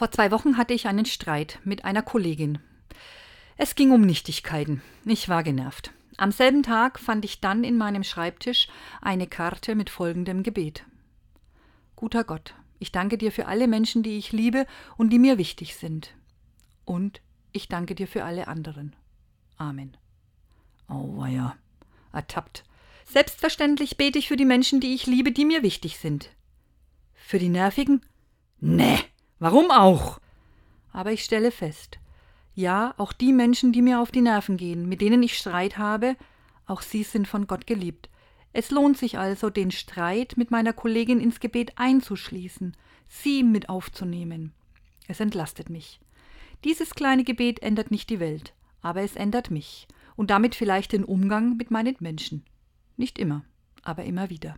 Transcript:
Vor zwei Wochen hatte ich einen Streit mit einer Kollegin. Es ging um Nichtigkeiten. Ich war genervt. Am selben Tag fand ich dann in meinem Schreibtisch eine Karte mit folgendem Gebet. Guter Gott, ich danke dir für alle Menschen, die ich liebe und die mir wichtig sind. Und ich danke dir für alle anderen. Amen. Auweia, ertappt. Selbstverständlich bete ich für die Menschen, die ich liebe, die mir wichtig sind. Für die Nervigen? Nee, warum auch? Aber ich stelle fest, ja, auch die Menschen, die mir auf die Nerven gehen, mit denen ich Streit habe, auch sie sind von Gott geliebt. Es lohnt sich also, den Streit mit meiner Kollegin ins Gebet einzuschließen, sie mit aufzunehmen. Es entlastet mich. Dieses kleine Gebet ändert nicht die Welt, aber es ändert mich und damit vielleicht den Umgang mit meinen Menschen. Nicht immer, aber immer wieder.